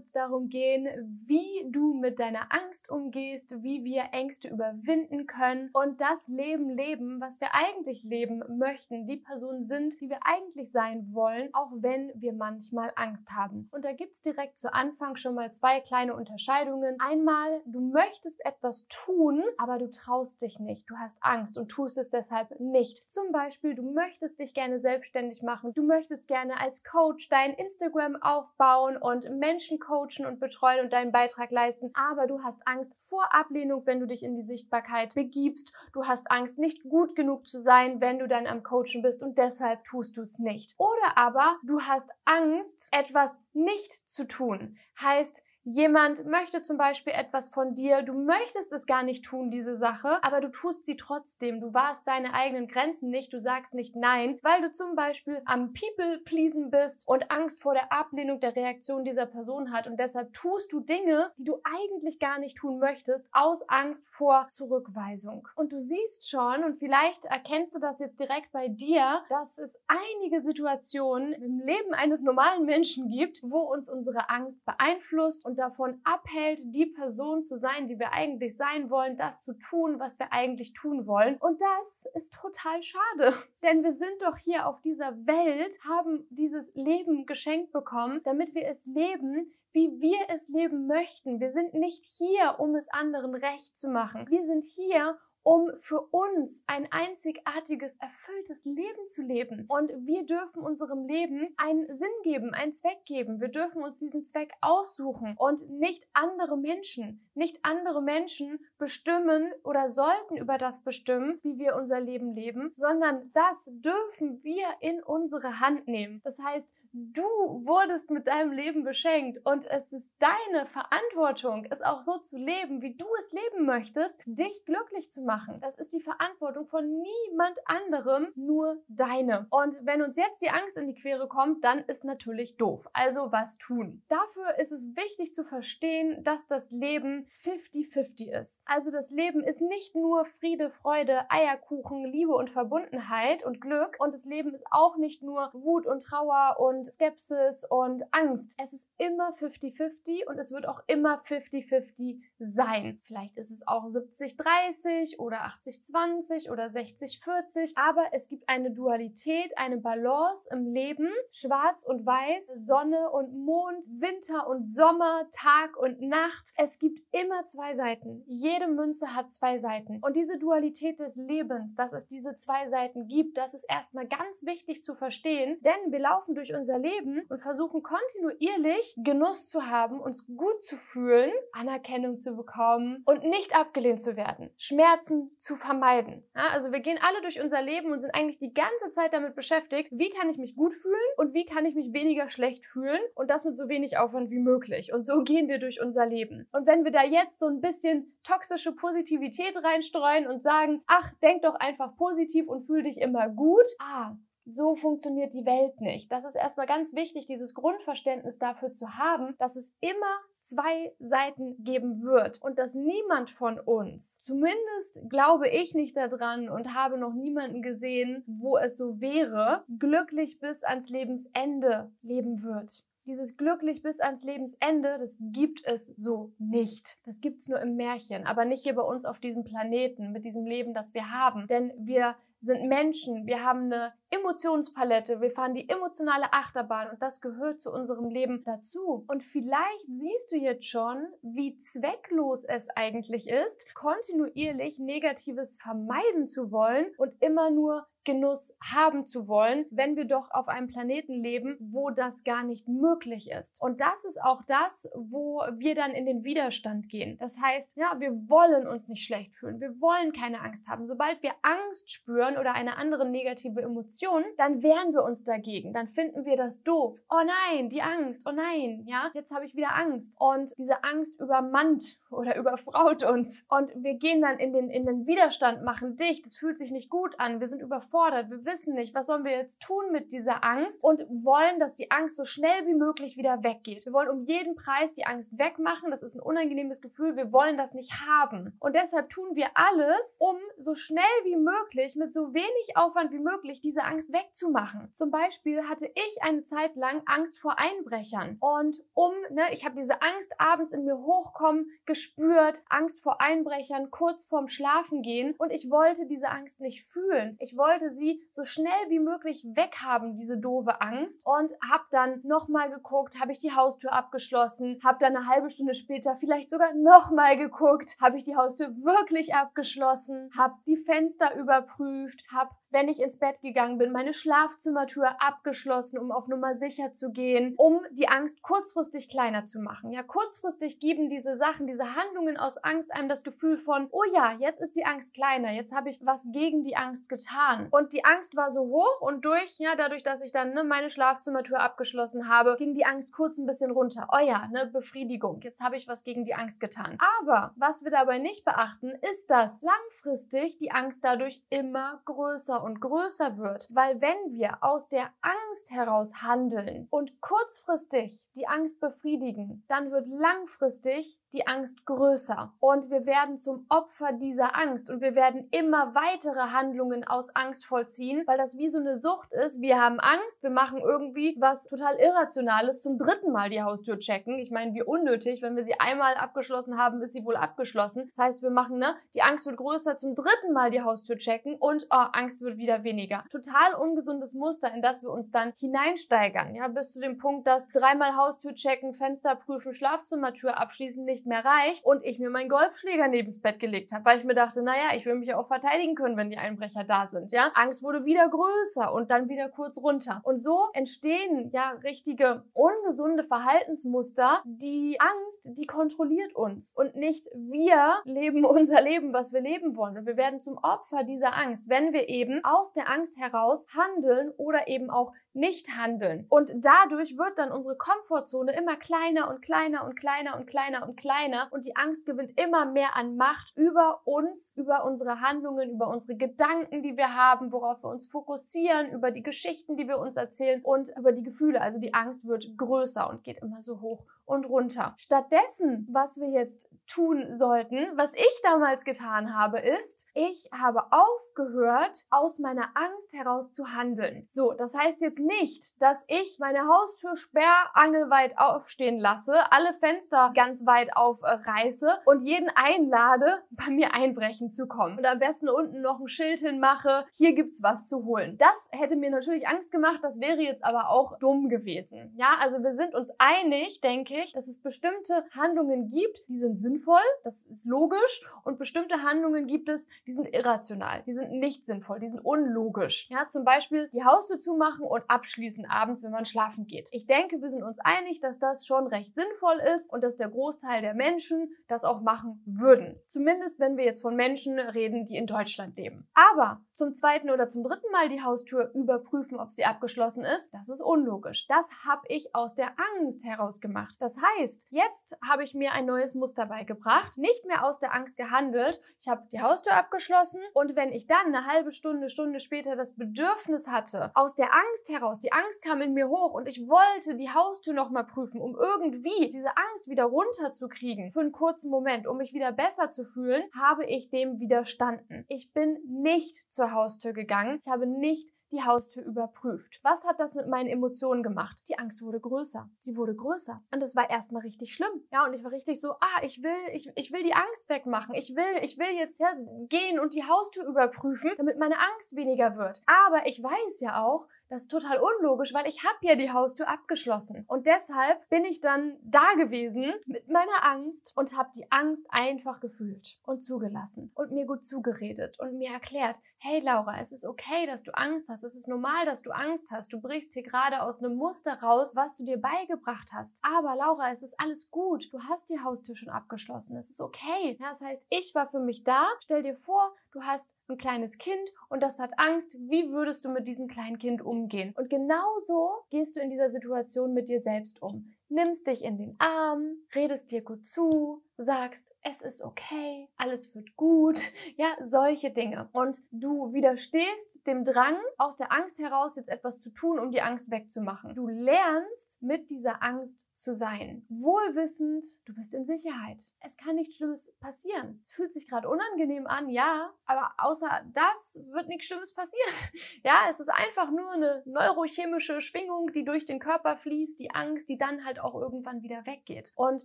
wird es darum gehen, wie du mit deiner Angst umgehst, wie wir Ängste überwinden können und das Leben leben, was wir eigentlich leben möchten, die Person sind, die wir eigentlich sein wollen, auch wenn wir manchmal Angst haben. Und da gibt es direkt zu Anfang schon mal zwei kleine Unterscheidungen. Einmal, du möchtest etwas tun, aber du traust dich nicht. Du hast Angst und tust es deshalb nicht. Zum Beispiel, du möchtest dich gerne selbstständig machen. Du möchtest gerne als Coach dein Instagram aufbauen und Menschen coachen und betreuen und deinen Beitrag leisten. Aber du hast Angst vor Ablehnung, wenn du dich in die Sichtbarkeit begibst. Du hast Angst, nicht gut genug zu sein, wenn du dann am Coachen bist und deshalb tust du es nicht. Oder aber du hast Angst, etwas nicht zu tun. Heißt, Jemand möchte zum Beispiel etwas von dir, du möchtest es gar nicht tun, diese Sache, aber du tust sie trotzdem. Du warst deine eigenen Grenzen nicht, du sagst nicht nein, weil du zum Beispiel am People-Pleasen bist und Angst vor der Ablehnung der Reaktion dieser Person hat und deshalb tust du Dinge, die du eigentlich gar nicht tun möchtest, aus Angst vor Zurückweisung. Und du siehst schon, und vielleicht erkennst du das jetzt direkt bei dir, dass es einige Situationen im Leben eines normalen Menschen gibt, wo uns unsere Angst beeinflusst und davon abhält, die Person zu sein, die wir eigentlich sein wollen, das zu tun, was wir eigentlich tun wollen. Und das ist total schade. Denn wir sind doch hier auf dieser Welt, haben dieses Leben geschenkt bekommen, damit wir es leben, wie wir es leben möchten. Wir sind nicht hier, um es anderen recht zu machen. Wir sind hier, um für uns ein einzigartiges, erfülltes Leben zu leben. Und wir dürfen unserem Leben einen Sinn geben, einen Zweck geben. Wir dürfen uns diesen Zweck aussuchen und nicht andere Menschen, nicht andere Menschen bestimmen oder sollten über das bestimmen, wie wir unser Leben leben, sondern das dürfen wir in unsere Hand nehmen. Das heißt, Du wurdest mit deinem Leben beschenkt und es ist deine Verantwortung, es auch so zu leben, wie du es leben möchtest, dich glücklich zu machen. Das ist die Verantwortung von niemand anderem, nur deine. Und wenn uns jetzt die Angst in die Quere kommt, dann ist natürlich doof. Also was tun? Dafür ist es wichtig zu verstehen, dass das Leben 50-50 ist. Also das Leben ist nicht nur Friede, Freude, Eierkuchen, Liebe und Verbundenheit und Glück und das Leben ist auch nicht nur Wut und Trauer und und Skepsis und Angst. Es ist immer 50-50 und es wird auch immer 50-50 sein. Vielleicht ist es auch 70-30 oder 80-20 oder 60-40, aber es gibt eine Dualität, eine Balance im Leben. Schwarz und Weiß, Sonne und Mond, Winter und Sommer, Tag und Nacht. Es gibt immer zwei Seiten. Jede Münze hat zwei Seiten. Und diese Dualität des Lebens, dass es diese zwei Seiten gibt, das ist erstmal ganz wichtig zu verstehen, denn wir laufen durch unser Leben und versuchen kontinuierlich Genuss zu haben, uns gut zu fühlen, Anerkennung zu bekommen und nicht abgelehnt zu werden, Schmerzen zu vermeiden. Ja, also wir gehen alle durch unser Leben und sind eigentlich die ganze Zeit damit beschäftigt, wie kann ich mich gut fühlen und wie kann ich mich weniger schlecht fühlen und das mit so wenig Aufwand wie möglich. Und so gehen wir durch unser Leben. Und wenn wir da jetzt so ein bisschen toxische Positivität reinstreuen und sagen, ach, denk doch einfach positiv und fühl dich immer gut, ah, so funktioniert die Welt nicht. Das ist erstmal ganz wichtig, dieses Grundverständnis dafür zu haben, dass es immer zwei Seiten geben wird und dass niemand von uns, zumindest glaube ich nicht daran und habe noch niemanden gesehen, wo es so wäre, glücklich bis ans Lebensende leben wird. Dieses glücklich bis ans Lebensende, das gibt es so nicht. Das gibt es nur im Märchen, aber nicht hier bei uns auf diesem Planeten, mit diesem Leben, das wir haben. Denn wir sind Menschen, wir haben eine Emotionspalette, wir fahren die emotionale Achterbahn und das gehört zu unserem Leben dazu. Und vielleicht siehst du jetzt schon, wie zwecklos es eigentlich ist, kontinuierlich Negatives vermeiden zu wollen und immer nur Genuss haben zu wollen, wenn wir doch auf einem Planeten leben, wo das gar nicht möglich ist. Und das ist auch das, wo wir dann in den Widerstand gehen. Das heißt, ja, wir wollen uns nicht schlecht fühlen. Wir wollen keine Angst haben. Sobald wir Angst spüren oder eine andere negative Emotion, dann wehren wir uns dagegen. Dann finden wir das doof. Oh nein, die Angst. Oh nein, ja, jetzt habe ich wieder Angst. Und diese Angst übermannt oder überfraut uns. Und wir gehen dann in den, in den Widerstand, machen dicht. Es fühlt sich nicht gut an. Wir sind überfordert. Wir wissen nicht, was sollen wir jetzt tun mit dieser Angst und wollen, dass die Angst so schnell wie möglich wieder weggeht. Wir wollen um jeden Preis die Angst wegmachen. Das ist ein unangenehmes Gefühl. Wir wollen das nicht haben. Und deshalb tun wir alles, um so schnell wie möglich, mit so wenig Aufwand wie möglich, diese Angst wegzumachen. Zum Beispiel hatte ich eine Zeit lang Angst vor Einbrechern. Und um, ne, ich habe diese Angst abends in mir hochkommen gespürt, Angst vor Einbrechern kurz vorm Schlafen gehen. Und ich wollte diese Angst nicht fühlen. Ich wollte sie so schnell wie möglich weghaben, diese doofe Angst. Und habe dann nochmal geguckt, habe ich die Haustür abgeschlossen, habe dann eine halbe Stunde später vielleicht sogar nochmal geguckt, habe ich die Haustür wirklich abgeschlossen, habe die Fenster überprüft, habe wenn ich ins Bett gegangen bin, meine Schlafzimmertür abgeschlossen, um auf Nummer sicher zu gehen, um die Angst kurzfristig kleiner zu machen. Ja, kurzfristig geben diese Sachen, diese Handlungen aus Angst einem das Gefühl von, oh ja, jetzt ist die Angst kleiner, jetzt habe ich was gegen die Angst getan. Und die Angst war so hoch und durch, ja, dadurch, dass ich dann ne, meine Schlafzimmertür abgeschlossen habe, ging die Angst kurz ein bisschen runter. Oh ja, ne, Befriedigung. Jetzt habe ich was gegen die Angst getan. Aber was wir dabei nicht beachten, ist, dass langfristig die Angst dadurch immer größer und größer wird. Weil wenn wir aus der Angst heraus handeln und kurzfristig die Angst befriedigen, dann wird langfristig die Angst größer und wir werden zum Opfer dieser Angst und wir werden immer weitere Handlungen aus Angst vollziehen, weil das wie so eine Sucht ist. Wir haben Angst, wir machen irgendwie was total Irrationales zum dritten Mal die Haustür checken. Ich meine, wie unnötig, wenn wir sie einmal abgeschlossen haben, ist sie wohl abgeschlossen. Das heißt, wir machen, ne, die Angst wird größer zum dritten Mal die Haustür checken und oh, Angst wird wieder weniger. Total ungesundes Muster, in das wir uns dann hineinsteigern, ja, bis zu dem Punkt, dass dreimal Haustür checken, Fenster prüfen, Schlafzimmertür abschließen nicht nicht mehr reicht und ich mir meinen Golfschläger nebens Bett gelegt habe, weil ich mir dachte, naja, ich will mich ja auch verteidigen können, wenn die Einbrecher da sind, ja. Angst wurde wieder größer und dann wieder kurz runter. Und so entstehen ja richtige ungesunde Verhaltensmuster. Die Angst, die kontrolliert uns und nicht wir leben unser Leben, was wir leben wollen. Und wir werden zum Opfer dieser Angst, wenn wir eben aus der Angst heraus handeln oder eben auch nicht handeln. Und dadurch wird dann unsere Komfortzone immer kleiner und kleiner und kleiner und kleiner und kleiner und die Angst gewinnt immer mehr an Macht über uns, über unsere Handlungen, über unsere Gedanken, die wir haben, worauf wir uns fokussieren, über die Geschichten, die wir uns erzählen und über die Gefühle. Also die Angst wird größer und geht immer so hoch und runter. Stattdessen, was wir jetzt tun sollten, was ich damals getan habe, ist, ich habe aufgehört, aus meiner Angst heraus zu handeln. So, das heißt jetzt nicht, dass ich meine Haustür sperrangelweit aufstehen lasse, alle Fenster ganz weit aufreiße und jeden einlade, bei mir einbrechen zu kommen. Und am besten unten noch ein Schild hinmache, hier gibt's was zu holen. Das hätte mir natürlich Angst gemacht, das wäre jetzt aber auch dumm gewesen. Ja, also wir sind uns einig, denke ich, dass es bestimmte Handlungen gibt, die sind sinnvoll, das ist logisch, und bestimmte Handlungen gibt es, die sind irrational, die sind nicht sinnvoll, die sind unlogisch. Ja, zum Beispiel die Haustür zumachen und abschließen abends, wenn man schlafen geht. Ich denke, wir sind uns einig, dass das schon recht sinnvoll ist und dass der Großteil der Menschen das auch machen würden. Zumindest wenn wir jetzt von Menschen reden, die in Deutschland leben. Aber zum zweiten oder zum dritten Mal die Haustür überprüfen, ob sie abgeschlossen ist, das ist unlogisch. Das habe ich aus der Angst heraus gemacht. Das heißt, jetzt habe ich mir ein neues Muster beigebracht, nicht mehr aus der Angst gehandelt. Ich habe die Haustür abgeschlossen und wenn ich dann eine halbe Stunde, Stunde später das Bedürfnis hatte, aus der Angst heraus heraus. Die Angst kam in mir hoch und ich wollte die Haustür nochmal prüfen, um irgendwie diese Angst wieder runterzukriegen. Für einen kurzen Moment, um mich wieder besser zu fühlen, habe ich dem widerstanden. Ich bin nicht zur Haustür gegangen. Ich habe nicht die Haustür überprüft. Was hat das mit meinen Emotionen gemacht? Die Angst wurde größer. Sie wurde größer. Und es war erstmal richtig schlimm. Ja, und ich war richtig so, ah, ich will, ich, ich will die Angst wegmachen. Ich will, ich will jetzt ja, gehen und die Haustür überprüfen, damit meine Angst weniger wird. Aber ich weiß ja auch, das ist total unlogisch, weil ich habe ja die Haustür abgeschlossen. Und deshalb bin ich dann da gewesen mit meiner Angst und habe die Angst einfach gefühlt und zugelassen und mir gut zugeredet und mir erklärt, hey Laura, es ist okay, dass du Angst hast. Es ist normal, dass du Angst hast. Du brichst hier gerade aus einem Muster raus, was du dir beigebracht hast. Aber Laura, es ist alles gut. Du hast die Haustür schon abgeschlossen. Es ist okay. Das heißt, ich war für mich da. Stell dir vor, du hast ein kleines Kind und das hat Angst. Wie würdest du mit diesem kleinen Kind umgehen? Und genauso gehst du in dieser Situation mit dir selbst um. Nimmst dich in den Arm, redest dir gut zu, sagst, es ist okay, alles wird gut, ja, solche Dinge. Und du widerstehst dem Drang, aus der Angst heraus jetzt etwas zu tun, um die Angst wegzumachen. Du lernst mit dieser Angst zu sein. Wohlwissend, du bist in Sicherheit. Es kann nichts Schlimmes passieren. Es fühlt sich gerade unangenehm an, ja, aber außer das wird nichts Schlimmes passieren. Ja, es ist einfach nur eine neurochemische Schwingung, die durch den Körper fließt, die Angst, die dann halt auch irgendwann wieder weggeht. Und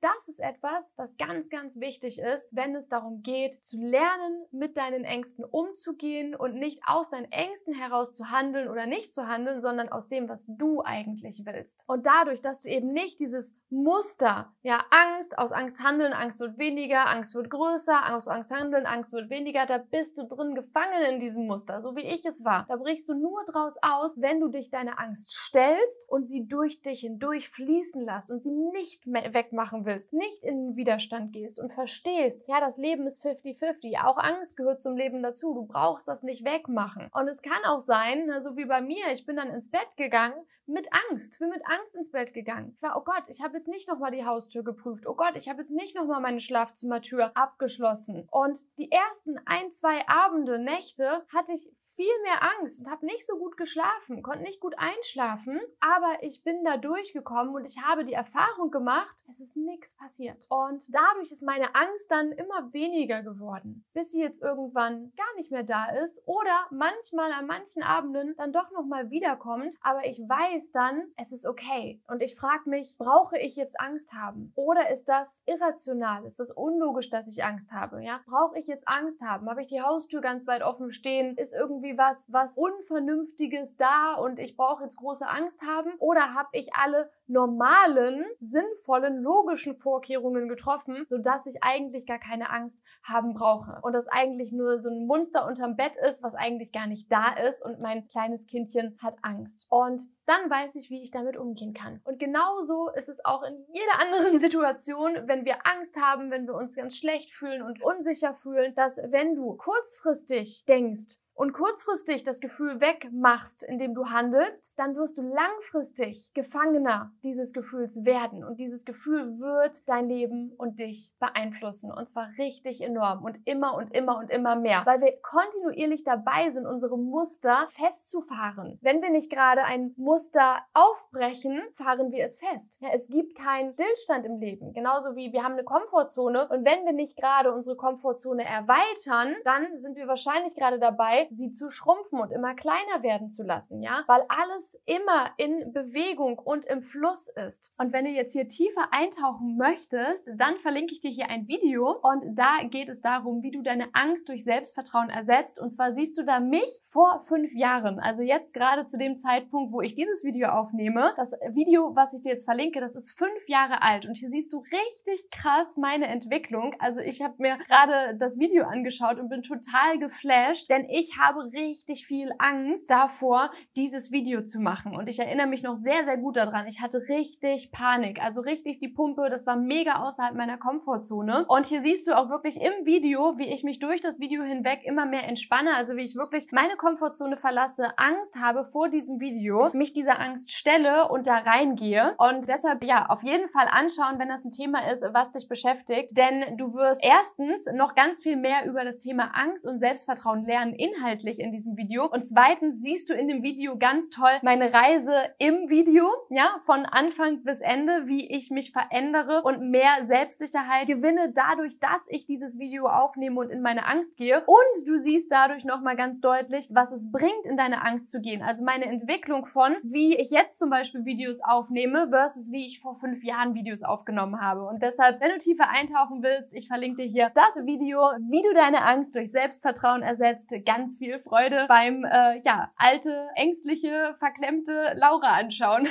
das ist etwas, was ganz, ganz wichtig ist, wenn es darum geht, zu lernen, mit deinen Ängsten umzugehen und nicht aus deinen Ängsten heraus zu handeln oder nicht zu handeln, sondern aus dem, was du eigentlich willst. Und dadurch, dass du eben nicht dieses Muster, ja, Angst, aus Angst handeln, Angst wird weniger, Angst wird größer, aus Angst handeln, Angst wird weniger, da bist du drin gefangen in diesem Muster, so wie ich es war. Da brichst du nur draus aus, wenn du dich deiner Angst stellst und sie durch dich hindurch fließen lässt und sie nicht wegmachen willst, nicht in den Widerstand gehst und verstehst, ja, das Leben ist 50-50. Auch Angst gehört zum Leben dazu. Du brauchst das nicht wegmachen. Und es kann auch sein, so wie bei mir, ich bin dann ins Bett gegangen mit Angst. Bin mit Angst ins Bett gegangen. Ich war, oh Gott, ich habe jetzt nicht nochmal die Haustür geprüft. Oh Gott, ich habe jetzt nicht nochmal meine Schlafzimmertür abgeschlossen. Und die ersten ein, zwei Abende, Nächte hatte ich viel mehr Angst und habe nicht so gut geschlafen, konnte nicht gut einschlafen, aber ich bin da durchgekommen und ich habe die Erfahrung gemacht, es ist nichts passiert. Und dadurch ist meine Angst dann immer weniger geworden, bis sie jetzt irgendwann gar nicht mehr da ist oder manchmal an manchen Abenden dann doch nochmal wiederkommt, aber ich weiß dann, es ist okay. Und ich frage mich, brauche ich jetzt Angst haben? Oder ist das irrational? Ist das unlogisch, dass ich Angst habe? Ja, brauche ich jetzt Angst haben? Habe ich die Haustür ganz weit offen stehen? Ist irgendwie irgendwie was, was Unvernünftiges da und ich brauche jetzt große Angst haben? Oder habe ich alle normalen, sinnvollen, logischen Vorkehrungen getroffen, sodass ich eigentlich gar keine Angst haben brauche? Und das eigentlich nur so ein Monster unterm Bett ist, was eigentlich gar nicht da ist und mein kleines Kindchen hat Angst. Und dann weiß ich, wie ich damit umgehen kann. Und genauso ist es auch in jeder anderen Situation, wenn wir Angst haben, wenn wir uns ganz schlecht fühlen und unsicher fühlen, dass wenn du kurzfristig denkst, und kurzfristig das Gefühl wegmachst, indem du handelst, dann wirst du langfristig Gefangener dieses Gefühls werden. Und dieses Gefühl wird dein Leben und dich beeinflussen. Und zwar richtig enorm und immer und immer und immer mehr. Weil wir kontinuierlich dabei sind, unsere Muster festzufahren. Wenn wir nicht gerade ein Muster aufbrechen, fahren wir es fest. Ja, es gibt keinen Stillstand im Leben. Genauso wie wir haben eine Komfortzone. Und wenn wir nicht gerade unsere Komfortzone erweitern, dann sind wir wahrscheinlich gerade dabei, sie zu schrumpfen und immer kleiner werden zu lassen, ja? Weil alles immer in Bewegung und im Fluss ist. Und wenn du jetzt hier tiefer eintauchen möchtest, dann verlinke ich dir hier ein Video und da geht es darum, wie du deine Angst durch Selbstvertrauen ersetzt. Und zwar siehst du da mich vor fünf Jahren, also jetzt gerade zu dem Zeitpunkt, wo ich dieses Video aufnehme. Das Video, was ich dir jetzt verlinke, das ist fünf Jahre alt und hier siehst du richtig krass meine Entwicklung. Also ich habe mir gerade das Video angeschaut und bin total geflasht, denn ich habe richtig viel Angst davor, dieses Video zu machen. Und ich erinnere mich noch sehr, sehr gut daran. Ich hatte richtig Panik, also richtig die Pumpe. Das war mega außerhalb meiner Komfortzone. Und hier siehst du auch wirklich im Video, wie ich mich durch das Video hinweg immer mehr entspanne. Also wie ich wirklich meine Komfortzone verlasse, Angst habe vor diesem Video, mich dieser Angst stelle und da reingehe. Und deshalb, ja, auf jeden Fall anschauen, wenn das ein Thema ist, was dich beschäftigt. Denn du wirst erstens noch ganz viel mehr über das Thema Angst und Selbstvertrauen lernen, inhaltlich inhaltlich in diesem Video. Und zweitens siehst du in dem Video ganz toll meine Reise im Video, ja, von Anfang bis Ende, wie ich mich verändere und mehr Selbstsicherheit gewinne dadurch, dass ich dieses Video aufnehme und in meine Angst gehe. Und du siehst dadurch nochmal ganz deutlich, was es bringt, in deine Angst zu gehen. Also meine Entwicklung von, wie ich jetzt zum Beispiel Videos aufnehme versus wie ich vor fünf Jahren Videos aufgenommen habe. Und deshalb, wenn du tiefer eintauchen willst, ich verlinke dir hier das Video, wie du deine Angst durch Selbstvertrauen ersetzt. Viel Freude beim, äh, ja, alte, ängstliche, verklemmte Laura anschauen.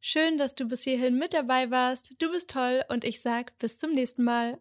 Schön, dass du bis hierhin mit dabei warst. Du bist toll und ich sag bis zum nächsten Mal.